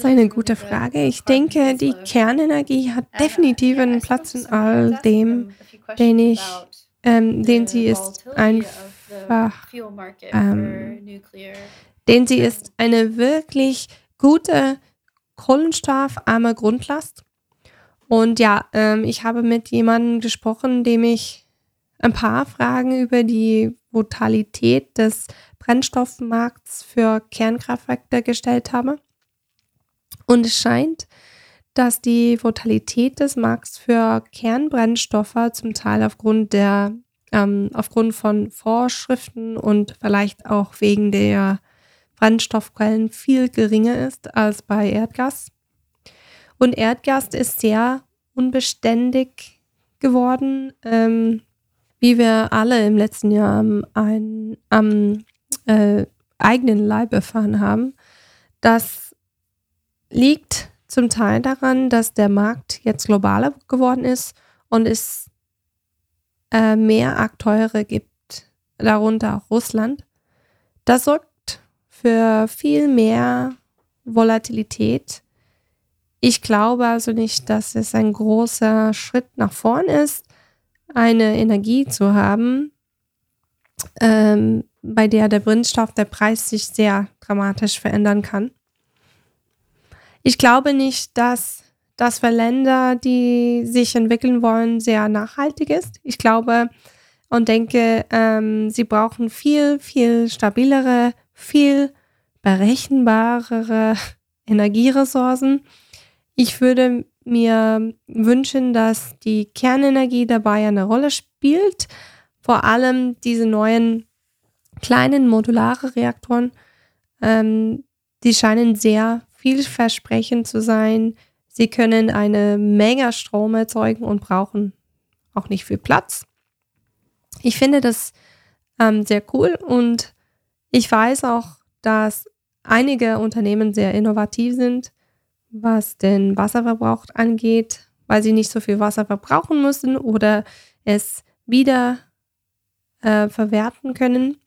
eine gute Frage. Ich denke, die Kernenergie hat definitiv einen Platz in all dem, den ich, ähm, den sie ist einfach, ähm, den sie ist eine wirklich gute kohlenstoffarme Grundlast. Und ja, ähm, ich habe mit jemandem gesprochen, dem ich ein paar Fragen über die Brutalität des Brennstoffmarkts für Kernkraftwerke gestellt habe. Und es scheint, dass die Volatilität des Markts für Kernbrennstoffe zum Teil aufgrund der ähm, aufgrund von Vorschriften und vielleicht auch wegen der Brennstoffquellen viel geringer ist als bei Erdgas. Und Erdgas ist sehr unbeständig geworden, ähm, wie wir alle im letzten Jahr am, ein, am äh, eigenen Leib erfahren haben. Das liegt zum Teil daran, dass der Markt jetzt globaler geworden ist und es äh, mehr Akteure gibt, darunter auch Russland. Das sorgt für viel mehr Volatilität. Ich glaube also nicht, dass es ein großer Schritt nach vorn ist, eine Energie zu haben, ähm, bei der der Brennstoff, der Preis sich sehr dramatisch verändern kann. Ich glaube nicht, dass das für Länder, die sich entwickeln wollen, sehr nachhaltig ist. Ich glaube und denke, ähm, sie brauchen viel, viel stabilere, viel berechenbarere Energieressourcen. Ich würde mir wünschen, dass die Kernenergie dabei eine Rolle spielt. Vor allem diese neuen kleinen modulare Reaktoren, ähm, die scheinen sehr vielversprechend zu sein. Sie können eine Menge Strom erzeugen und brauchen auch nicht viel Platz. Ich finde das ähm, sehr cool und ich weiß auch, dass einige Unternehmen sehr innovativ sind, was den Wasserverbrauch angeht, weil sie nicht so viel Wasser verbrauchen müssen oder es wieder äh, verwerten können.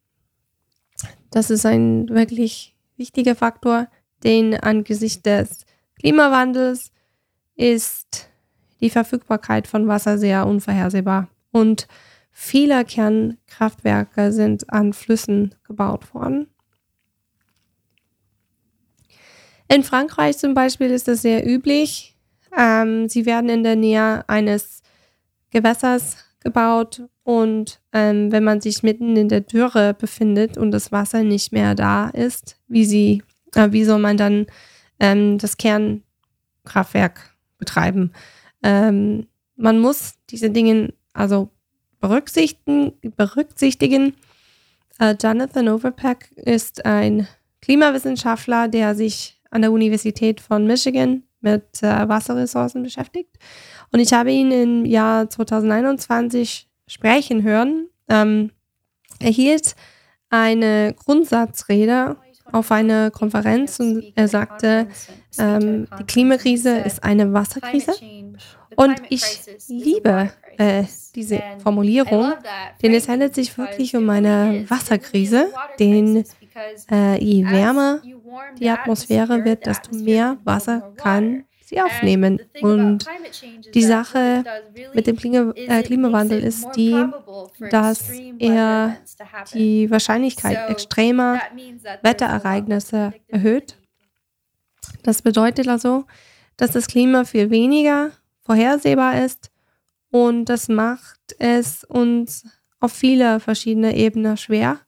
Das ist ein wirklich wichtiger Faktor, den angesichts des Klimawandels ist die Verfügbarkeit von Wasser sehr unvorhersehbar. Und viele Kernkraftwerke sind an Flüssen gebaut worden. In Frankreich zum Beispiel ist das sehr üblich. Ähm, sie werden in der Nähe eines Gewässers gebaut und ähm, wenn man sich mitten in der Dürre befindet und das Wasser nicht mehr da ist, wie sie, äh, wie soll man dann ähm, das Kernkraftwerk betreiben? Ähm, man muss diese Dinge also berücksichtigen. berücksichtigen. Äh, Jonathan Overpack ist ein Klimawissenschaftler, der sich an der Universität von Michigan mit äh, Wasserressourcen beschäftigt. Und ich habe ihn im Jahr 2021 sprechen hören. Ähm, er hielt eine Grundsatzrede auf einer Konferenz und er sagte, ähm, die Klimakrise ist eine Wasserkrise. Und ich liebe äh, diese Formulierung, denn es handelt sich wirklich um eine Wasserkrise, denn äh, je wärmer die Atmosphäre wird, desto mehr Wasser kann sie aufnehmen. Und die Sache mit dem äh, Klimawandel ist die, dass er die Wahrscheinlichkeit extremer Wetterereignisse erhöht. Das bedeutet also, dass das Klima viel weniger vorhersehbar ist und das macht es uns auf viele verschiedene Ebenen schwer,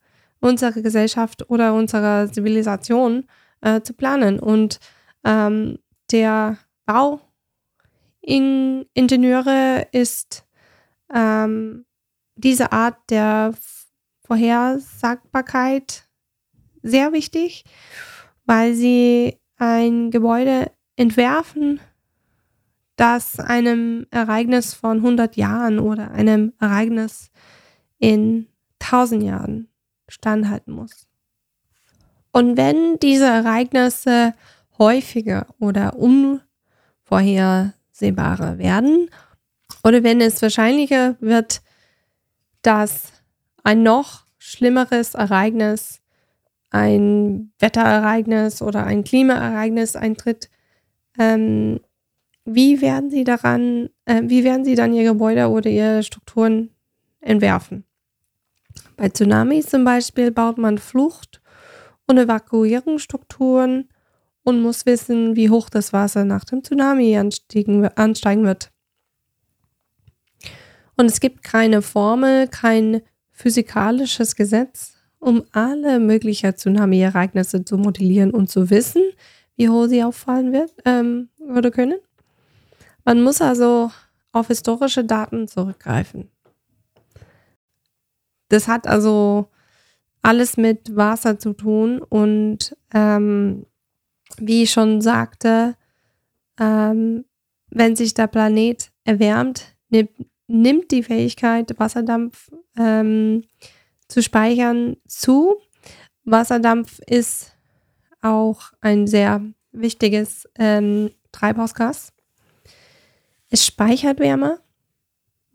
unsere Gesellschaft oder unsere Zivilisation äh, zu planen. Und ähm, der Bauingenieure ist ähm, diese Art der Vorhersagbarkeit sehr wichtig, weil sie ein Gebäude entwerfen, das einem Ereignis von 100 Jahren oder einem Ereignis in 1000 Jahren standhalten muss. Und wenn diese Ereignisse häufiger oder unvorhersehbarer werden, oder wenn es wahrscheinlicher wird, dass ein noch schlimmeres Ereignis, ein Wetterereignis oder ein Klimaereignis eintritt, ähm, wie werden Sie daran, äh, wie werden Sie dann Ihr Gebäude oder Ihre Strukturen entwerfen? Bei Tsunamis zum Beispiel baut man Flucht- und Evakuierungsstrukturen und muss wissen, wie hoch das Wasser nach dem Tsunami ansteigen, wird. Und es gibt keine Formel, kein physikalisches Gesetz, um alle möglichen Tsunami-Ereignisse zu modellieren und zu wissen, wie hoch sie auffallen wird, ähm, oder können. Man muss also auf historische Daten zurückgreifen. Das hat also alles mit Wasser zu tun und ähm, wie ich schon sagte, ähm, wenn sich der Planet erwärmt, nimmt, nimmt die Fähigkeit, Wasserdampf ähm, zu speichern zu. Wasserdampf ist auch ein sehr wichtiges ähm, Treibhausgas. Es speichert Wärme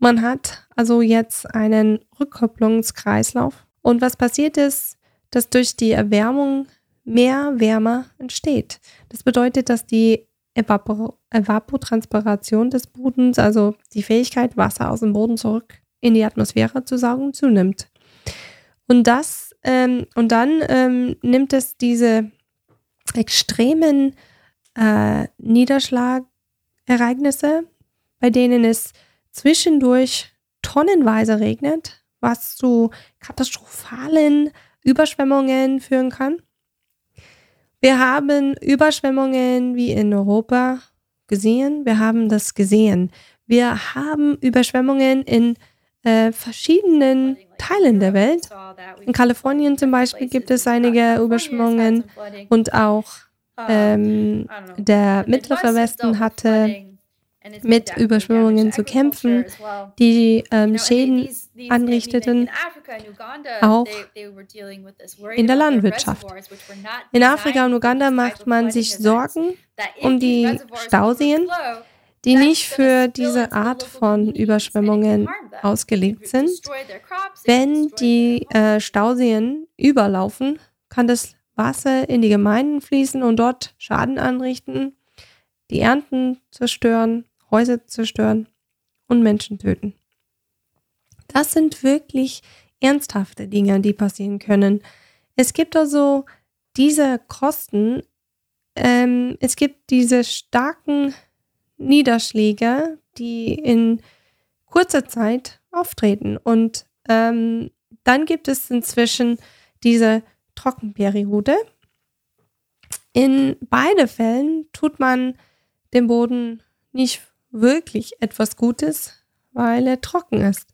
man hat also jetzt einen Rückkopplungskreislauf. Und was passiert ist, dass durch die Erwärmung mehr Wärme entsteht. Das bedeutet, dass die Evapor Evapotranspiration des Bodens, also die Fähigkeit, Wasser aus dem Boden zurück in die Atmosphäre zu saugen, zunimmt. Und das, ähm, und dann ähm, nimmt es diese extremen äh, Niederschlagereignisse, bei denen es zwischendurch tonnenweise regnet, was zu katastrophalen Überschwemmungen führen kann. Wir haben Überschwemmungen wie in Europa gesehen. Wir haben das gesehen. Wir haben Überschwemmungen in äh, verschiedenen Teilen der Welt. In Kalifornien zum Beispiel gibt es einige Überschwemmungen und auch ähm, der mittlere Westen hatte mit Überschwemmungen zu kämpfen, die ähm, Schäden anrichteten, auch in der Landwirtschaft. In Afrika und Uganda macht man sich Sorgen um die Stauseen, die nicht für diese Art von Überschwemmungen ausgelegt sind. Wenn die äh, Stauseen überlaufen, kann das Wasser in die Gemeinden fließen und dort Schaden anrichten, die Ernten zerstören, Häuser zerstören und Menschen töten. Das sind wirklich ernsthafte Dinge, die passieren können. Es gibt also diese Kosten, ähm, es gibt diese starken Niederschläge, die in kurzer Zeit auftreten. Und ähm, dann gibt es inzwischen diese Trockenperiode. In beiden Fällen tut man dem Boden nicht wirklich etwas Gutes, weil er trocken ist.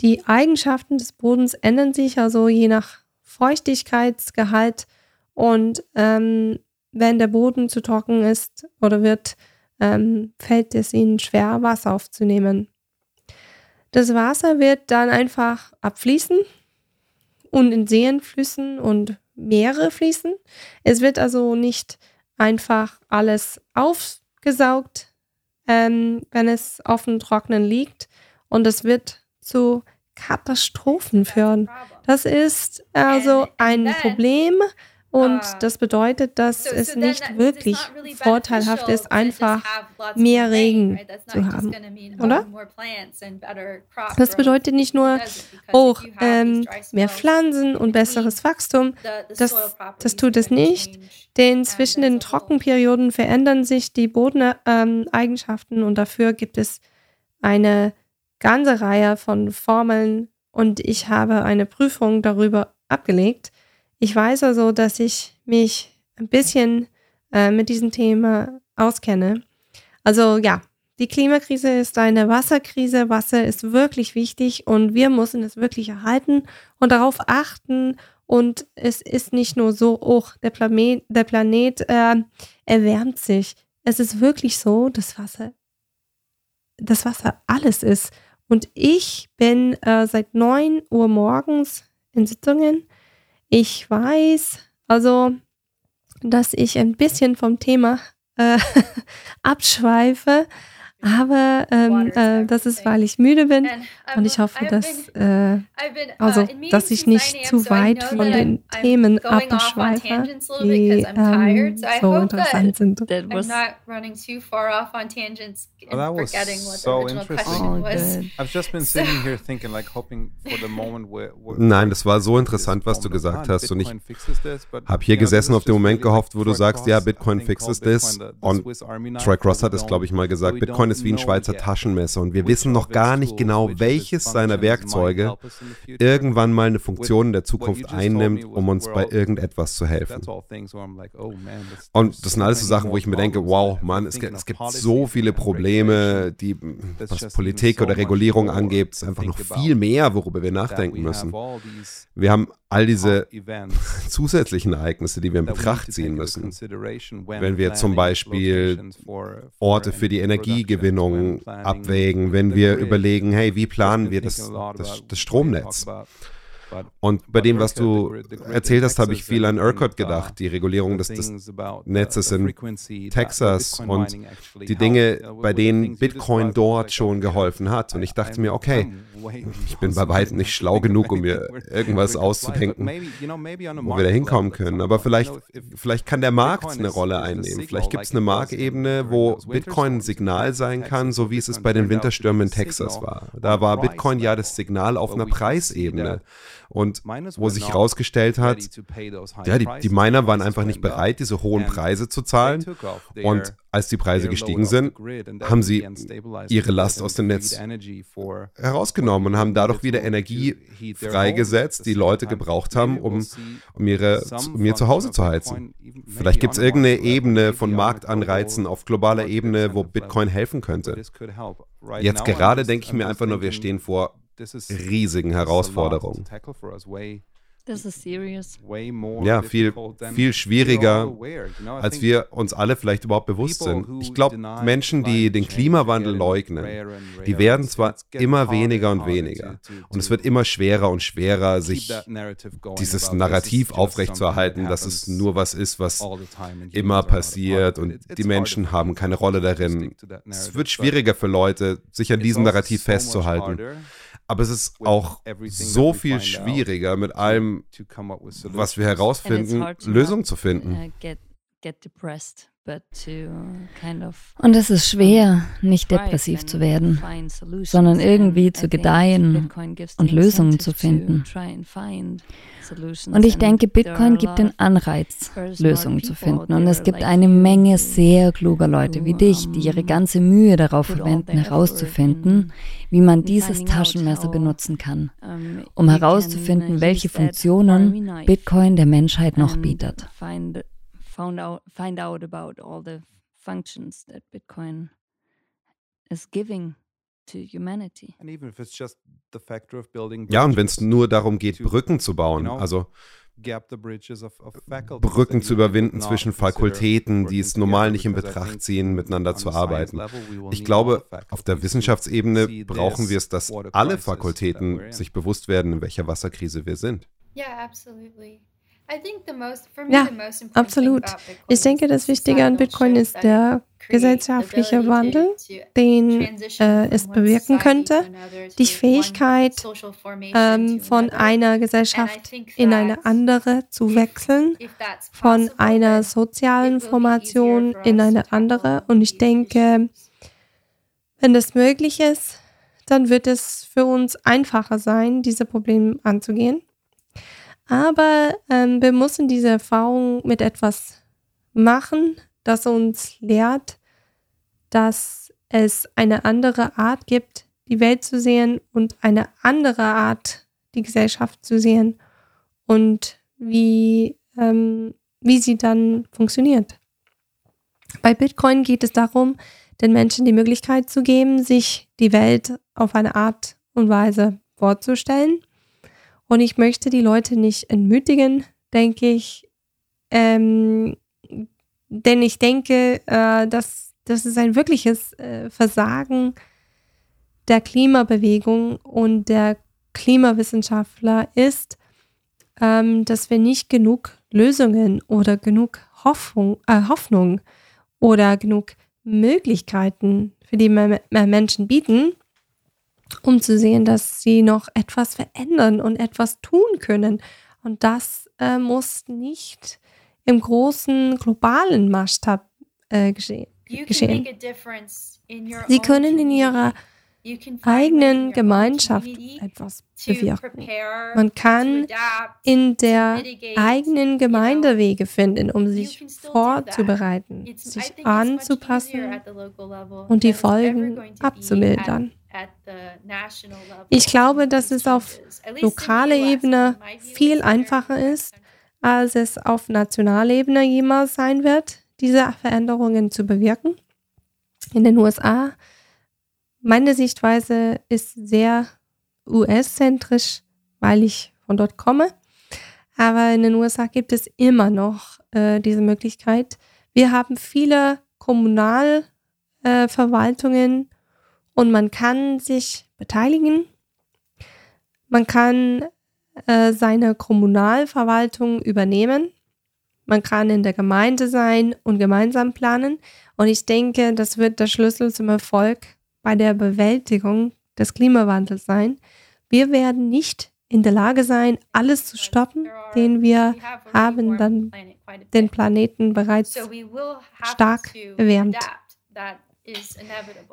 Die Eigenschaften des Bodens ändern sich also je nach Feuchtigkeitsgehalt und ähm, wenn der Boden zu trocken ist oder wird, ähm, fällt es ihnen schwer, Wasser aufzunehmen. Das Wasser wird dann einfach abfließen und in Seen, Flüssen und Meere fließen. Es wird also nicht einfach alles aufgesaugt, ähm, wenn es auf dem Trocknen liegt und es wird zu Katastrophen führen. Das ist also ein Problem und das bedeutet, dass es nicht wirklich vorteilhaft ist, einfach mehr Regen zu haben, oder? Das bedeutet nicht nur oh, ähm, mehr Pflanzen und besseres Wachstum. Das, das tut es nicht, denn zwischen den Trockenperioden verändern sich die Bodeneigenschaften ähm, und dafür gibt es eine ganze Reihe von Formeln und ich habe eine Prüfung darüber abgelegt ich weiß also, dass ich mich ein bisschen äh, mit diesem Thema auskenne. Also ja, die Klimakrise ist eine Wasserkrise. Wasser ist wirklich wichtig und wir müssen es wirklich erhalten und darauf achten. Und es ist nicht nur so, oh, der Planet, der Planet äh, erwärmt sich. Es ist wirklich so, dass Wasser, das Wasser alles ist. Und ich bin äh, seit 9 Uhr morgens in Sitzungen ich weiß also, dass ich ein bisschen vom Thema äh, abschweife, aber ähm, äh, das ist, weil ich müde bin und ich hoffe, dass, äh, uh, also, dass ich nicht zu weit von den Themen abschweife, die ähm, so interessant sind. That was Oh, that was so interesting. I've just been sitting here thinking, like hoping for the moment where, where Nein, das war so interessant, was du gesagt hast. Und ich habe hier gesessen auf den Moment gehofft, wo du sagst, ja, Bitcoin fixes das. Und Troy Cross hat es, glaube ich, mal gesagt, Bitcoin ist wie ein Schweizer Taschenmesser. Und wir wissen noch gar nicht genau, welches seiner Werkzeuge irgendwann mal eine Funktion in der Zukunft einnimmt, um uns bei irgendetwas zu helfen. Oh, Und das sind alles so Sachen, wo ich mir denke, wow, Mann, es gibt, es gibt so viele Probleme die, was Politik oder Regulierung angeht, ist einfach noch viel mehr, worüber wir nachdenken müssen. Wir haben all diese zusätzlichen Ereignisse, die wir in Betracht ziehen müssen. Wenn wir zum Beispiel Orte für die Energiegewinnung abwägen, wenn wir überlegen, hey, wie planen wir das, das, das Stromnetz? Und bei dem, was du erzählt hast, habe ich viel an ERCOT gedacht, die Regulierung des, des Netzes in Texas und die Dinge, bei denen Bitcoin dort schon geholfen hat. Und ich dachte mir, okay, ich bin bei weitem nicht schlau genug, um mir irgendwas auszudenken, wo wir da hinkommen können. Aber vielleicht, vielleicht kann der Markt eine Rolle einnehmen. Vielleicht gibt es eine Markebene, wo Bitcoin ein Signal sein kann, so wie es es bei den Winterstürmen in Texas war. Da war Bitcoin ja das Signal auf einer Preisebene. Und wo sich herausgestellt hat, ja, die, die Miner waren einfach nicht bereit, diese hohen Preise zu zahlen. Und als die Preise gestiegen sind, haben sie ihre Last aus dem Netz herausgenommen und haben dadurch wieder Energie freigesetzt, die Leute gebraucht haben, um, um, ihre, um ihr Zuhause zu heizen. Vielleicht gibt es irgendeine Ebene von Marktanreizen auf globaler Ebene, wo Bitcoin helfen könnte. Jetzt gerade denke ich mir einfach nur, wir stehen vor riesigen Herausforderungen. Das ist serious. Ja, viel, viel schwieriger, als wir uns alle vielleicht überhaupt bewusst sind. Ich glaube, Menschen, die den Klimawandel leugnen, die werden zwar immer weniger und weniger. Und es wird immer schwerer und schwerer, sich dieses Narrativ aufrechtzuerhalten, dass es nur was ist, was immer passiert und die Menschen haben keine Rolle darin. Es wird schwieriger für Leute, sich an diesem also Narrativ festzuhalten. Aber es ist auch so viel schwieriger, mit allem, was wir herausfinden, Lösungen zu finden. Uh, und es ist schwer, nicht depressiv zu werden, sondern irgendwie zu gedeihen und Lösungen zu finden. Und ich denke, Bitcoin gibt den Anreiz, Lösungen zu finden. Und es gibt eine Menge sehr kluger Leute wie dich, die ihre ganze Mühe darauf verwenden, herauszufinden, wie man dieses Taschenmesser benutzen kann, um herauszufinden, welche Funktionen Bitcoin der Menschheit noch bietet. Find out about all the functions that Bitcoin is giving ja, und wenn es nur darum geht, Brücken zu bauen, also Brücken zu überwinden zwischen Fakultäten, die es normal nicht in Betracht ziehen, miteinander zu arbeiten. Ich glaube, auf der Wissenschaftsebene brauchen wir es, dass alle Fakultäten sich bewusst werden, in welcher Wasserkrise wir sind. Ja, absolut. Ich denke, das Wichtige an Bitcoin ist der gesellschaftliche Wandel, den äh, es bewirken könnte, die Fähigkeit, ähm, von einer Gesellschaft in eine andere zu wechseln, von einer sozialen Formation in eine andere. Und ich denke, wenn das möglich ist, dann wird es für uns einfacher sein, diese Probleme anzugehen. Aber ähm, wir müssen diese Erfahrung mit etwas machen, das uns lehrt, dass es eine andere Art gibt, die Welt zu sehen und eine andere Art, die Gesellschaft zu sehen und wie, ähm, wie sie dann funktioniert. Bei Bitcoin geht es darum, den Menschen die Möglichkeit zu geben, sich die Welt auf eine Art und Weise vorzustellen und ich möchte die Leute nicht entmütigen, denke ich. Ähm, denn ich denke, äh, dass das ist ein wirkliches äh, Versagen der Klimabewegung und der Klimawissenschaftler ist, ähm, dass wir nicht genug Lösungen oder genug Hoffnung, äh, Hoffnung oder genug Möglichkeiten für die Menschen bieten, um zu sehen, dass sie noch etwas verändern und etwas tun können. Und das äh, muss nicht im großen globalen Maßstab äh, geschehen. Sie können in ihrer eigenen Gemeinschaft etwas bewirken. Man kann in der eigenen Gemeinde Wege finden, um sich vorzubereiten, sich anzupassen und die Folgen abzumildern. Ich glaube, dass es auf lokaler Ebene viel einfacher ist, als es auf nationaler Ebene jemals sein wird, diese Veränderungen zu bewirken. In den USA, meine Sichtweise ist sehr US-zentrisch, weil ich von dort komme. Aber in den USA gibt es immer noch äh, diese Möglichkeit. Wir haben viele Kommunalverwaltungen, äh, und man kann sich beteiligen. Man kann äh, seine Kommunalverwaltung übernehmen. Man kann in der Gemeinde sein und gemeinsam planen. Und ich denke, das wird der Schlüssel zum Erfolg bei der Bewältigung des Klimawandels sein. Wir werden nicht in der Lage sein, alles zu stoppen, den wir haben dann den Planeten bereits stark erwärmt.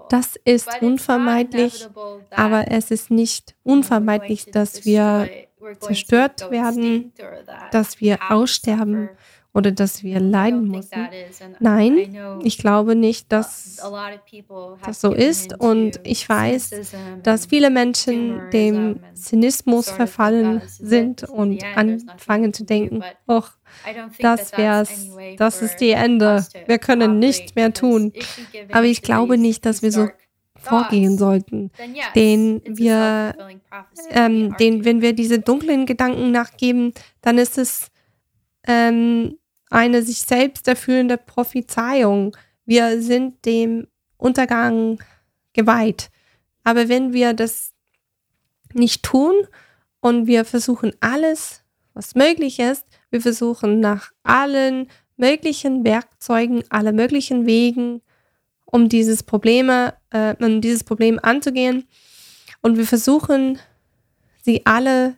Das ist unvermeidlich, aber es ist nicht unvermeidlich, dass wir zerstört werden, dass wir aussterben oder dass wir leiden müssen. Nein, ich glaube nicht, dass das so ist. Und ich weiß, dass viele Menschen dem Zynismus verfallen sind und anfangen zu denken, oh, das wär's, das ist die Ende, wir können nichts mehr tun. Aber ich glaube nicht, dass wir so vorgehen sollten, den wir, ähm, den, wenn wir diese dunklen Gedanken nachgeben, dann ist es ähm, eine sich selbst erfüllende Prophezeiung. Wir sind dem Untergang geweiht. Aber wenn wir das nicht tun und wir versuchen alles, was möglich ist, wir versuchen nach allen möglichen Werkzeugen, alle möglichen Wegen, um dieses Probleme, äh, um dieses Problem anzugehen. Und wir versuchen, sie alle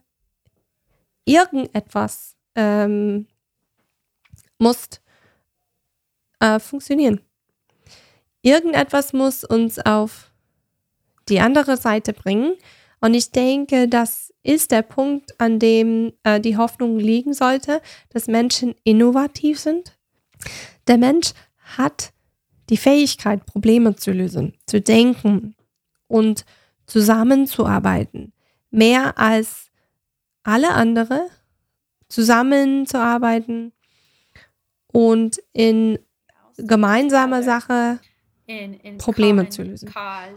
irgendetwas ähm, muss äh, funktionieren. Irgendetwas muss uns auf die andere Seite bringen. Und ich denke, das ist der Punkt, an dem äh, die Hoffnung liegen sollte, dass Menschen innovativ sind. Der Mensch hat die Fähigkeit, Probleme zu lösen, zu denken und zusammenzuarbeiten. Mehr als alle andere zusammenzuarbeiten und in gemeinsamer Sache Probleme zu lösen.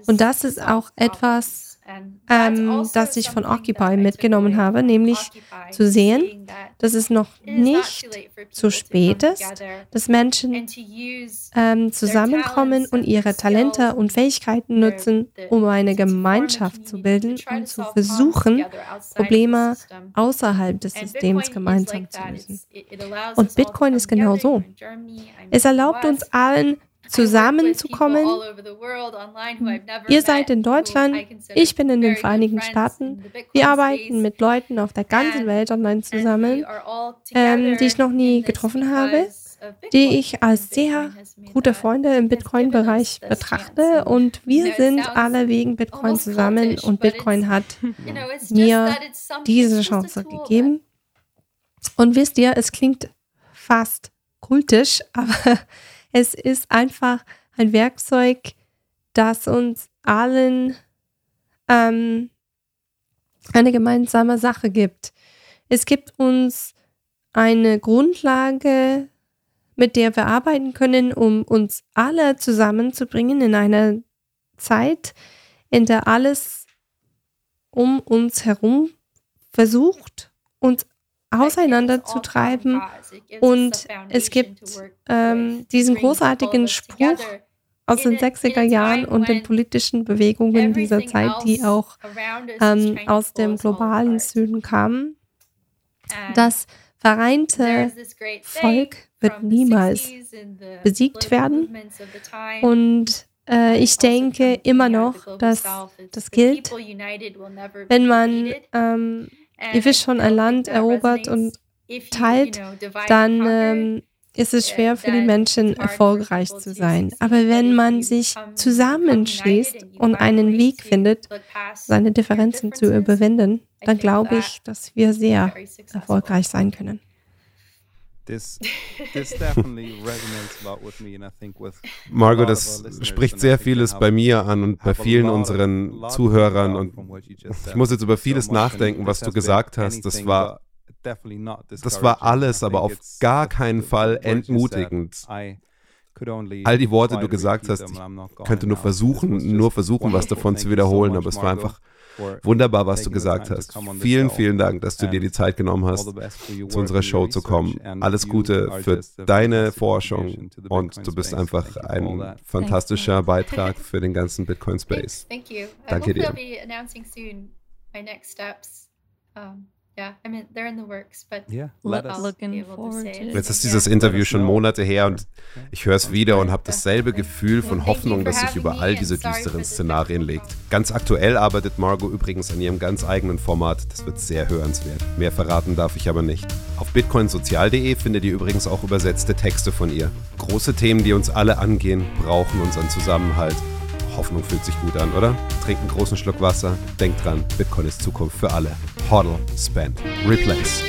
Und das ist auch etwas, ähm, also das ich von Occupy mitgenommen habe, nämlich zu sehen, dass es noch nicht zu spät ist, dass Menschen ähm, zusammenkommen und ihre Talente und Fähigkeiten nutzen, um eine Gemeinschaft zu bilden und zu versuchen, Probleme außerhalb des Systems gemeinsam zu lösen. Und Bitcoin ist genau so. Es erlaubt uns allen, zusammenzukommen. Ihr seid in Deutschland, ich bin in den Vereinigten Staaten. Wir arbeiten mit Leuten auf der ganzen Welt online zusammen, ähm, die ich noch nie getroffen habe, die ich als sehr gute Freunde im Bitcoin-Bereich betrachte. Und wir sind alle wegen Bitcoin zusammen und Bitcoin hat mir diese Chance gegeben. Und wisst ihr, es klingt fast kultisch, aber es ist einfach ein Werkzeug, das uns allen ähm, eine gemeinsame Sache gibt. Es gibt uns eine Grundlage, mit der wir arbeiten können, um uns alle zusammenzubringen in einer Zeit, in der alles um uns herum versucht, uns auseinanderzutreiben. Und es gibt ähm, diesen großartigen Spruch aus den 60er Jahren und den politischen Bewegungen dieser Zeit, die auch ähm, aus dem globalen Süden kamen. Das vereinte Volk wird niemals besiegt werden. Und äh, ich denke immer noch, dass das gilt, wenn man ähm, ihr wisst schon, ein Land erobert und teilt, dann ähm, ist es schwer für die Menschen erfolgreich zu sein. Aber wenn man sich zusammenschließt und einen Weg findet, seine Differenzen zu überwinden, dann glaube ich, dass wir sehr erfolgreich sein können. Margot, das spricht sehr vieles bei mir an und bei vielen unseren Zuhörern und ich muss jetzt über vieles nachdenken, was du gesagt hast. Das war das war alles, aber auf gar keinen Fall entmutigend. All die Worte, die du gesagt hast, ich könnte nur versuchen, nur versuchen, was davon zu wiederholen, aber es war einfach Wunderbar, was du gesagt hast. Vielen, vielen Dank, dass du dir die Zeit genommen hast, zu unserer Show zu kommen. Alles Gute für deine Forschung und du bist einfach ein fantastischer Beitrag für den ganzen Bitcoin Space. Danke dir. Jetzt ist dieses Interview schon Monate her und ich höre es wieder und habe dasselbe Gefühl von Hoffnung, das sich über all diese düsteren Szenarien legt. Ganz aktuell arbeitet Margot übrigens an ihrem ganz eigenen Format. Das wird sehr hörenswert. Mehr verraten darf ich aber nicht. Auf bitcoinsozial.de findet ihr übrigens auch übersetzte Texte von ihr. Große Themen, die uns alle angehen, brauchen unseren Zusammenhalt. Hoffnung fühlt sich gut an, oder? Trinkt einen großen Schluck Wasser. Denkt dran, Bitcoin ist Zukunft für alle. Hodl, spend, replace.